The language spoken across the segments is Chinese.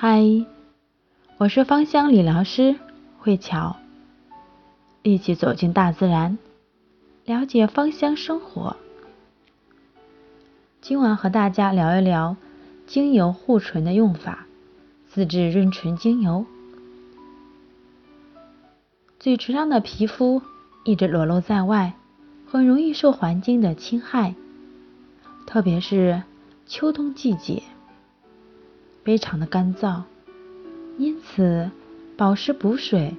嗨，我是芳香理疗师慧乔，一起走进大自然，了解芳香生活。今晚和大家聊一聊精油护唇的用法，自制润唇精油。嘴唇上的皮肤一直裸露在外，很容易受环境的侵害，特别是秋冬季节。非常的干燥，因此保湿补水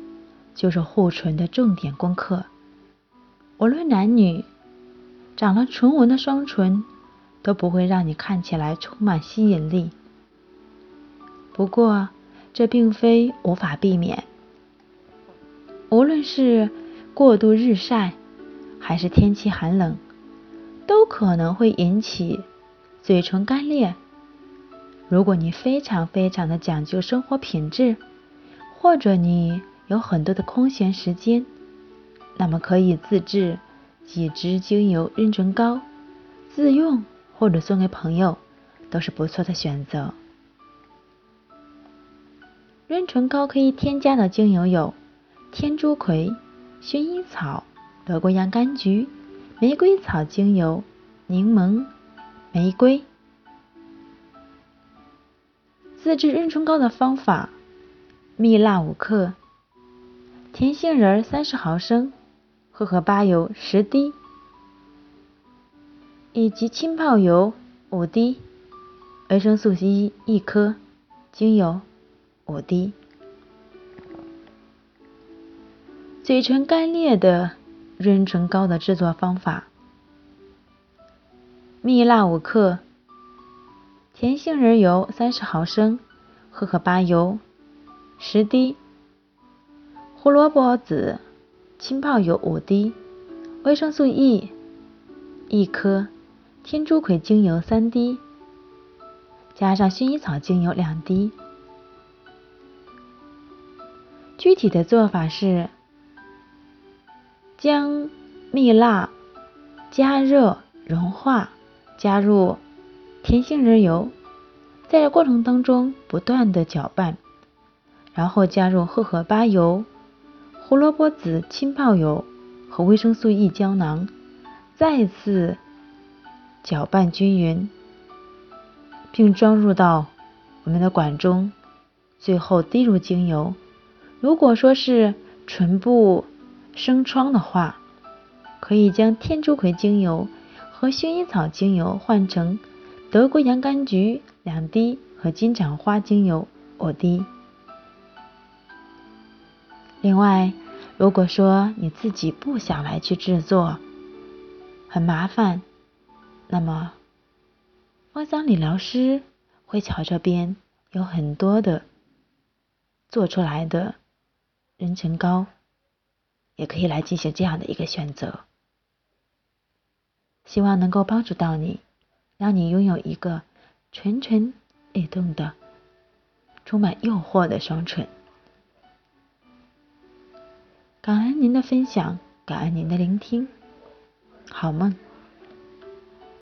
就是护唇的重点功课。无论男女，长了唇纹的双唇都不会让你看起来充满吸引力。不过，这并非无法避免。无论是过度日晒，还是天气寒冷，都可能会引起嘴唇干裂。如果你非常非常的讲究生活品质，或者你有很多的空闲时间，那么可以自制几支精油润唇膏，自用或者送给朋友都是不错的选择。润唇膏可以添加的精油有天竺葵、薰衣草、德国洋甘菊、玫瑰草精油、柠檬、玫瑰。自制润唇膏的方法：蜜蜡五克，甜杏仁三十毫升，荷荷巴油十滴，以及浸泡油五滴，维生素 E 一颗，精油五滴。嘴唇干裂的润唇膏的制作方法：蜜蜡五克。甜杏仁油三十毫升，荷荷巴油十滴，胡萝卜籽浸泡油五滴，维生素 E 一颗，天竺葵精油三滴，加上薰衣草精油两滴。具体的做法是：将蜜蜡加热融化，加入。甜杏仁油，在这过程当中不断的搅拌，然后加入荷荷巴油、胡萝卜籽浸泡油和维生素 E 胶囊，再次搅拌均匀，并装入到我们的管中，最后滴入精油。如果说是唇部生疮的话，可以将天竺葵精油和薰衣草精油换成。德国洋甘菊两滴和金盏花精油五滴。另外，如果说你自己不想来去制作，很麻烦，那么芳香理疗师慧乔这边有很多的做出来的人参膏，也可以来进行这样的一个选择，希望能够帮助到你。让你拥有一个蠢蠢欲动的、充满诱惑的双唇。感恩您的分享，感恩您的聆听，好梦。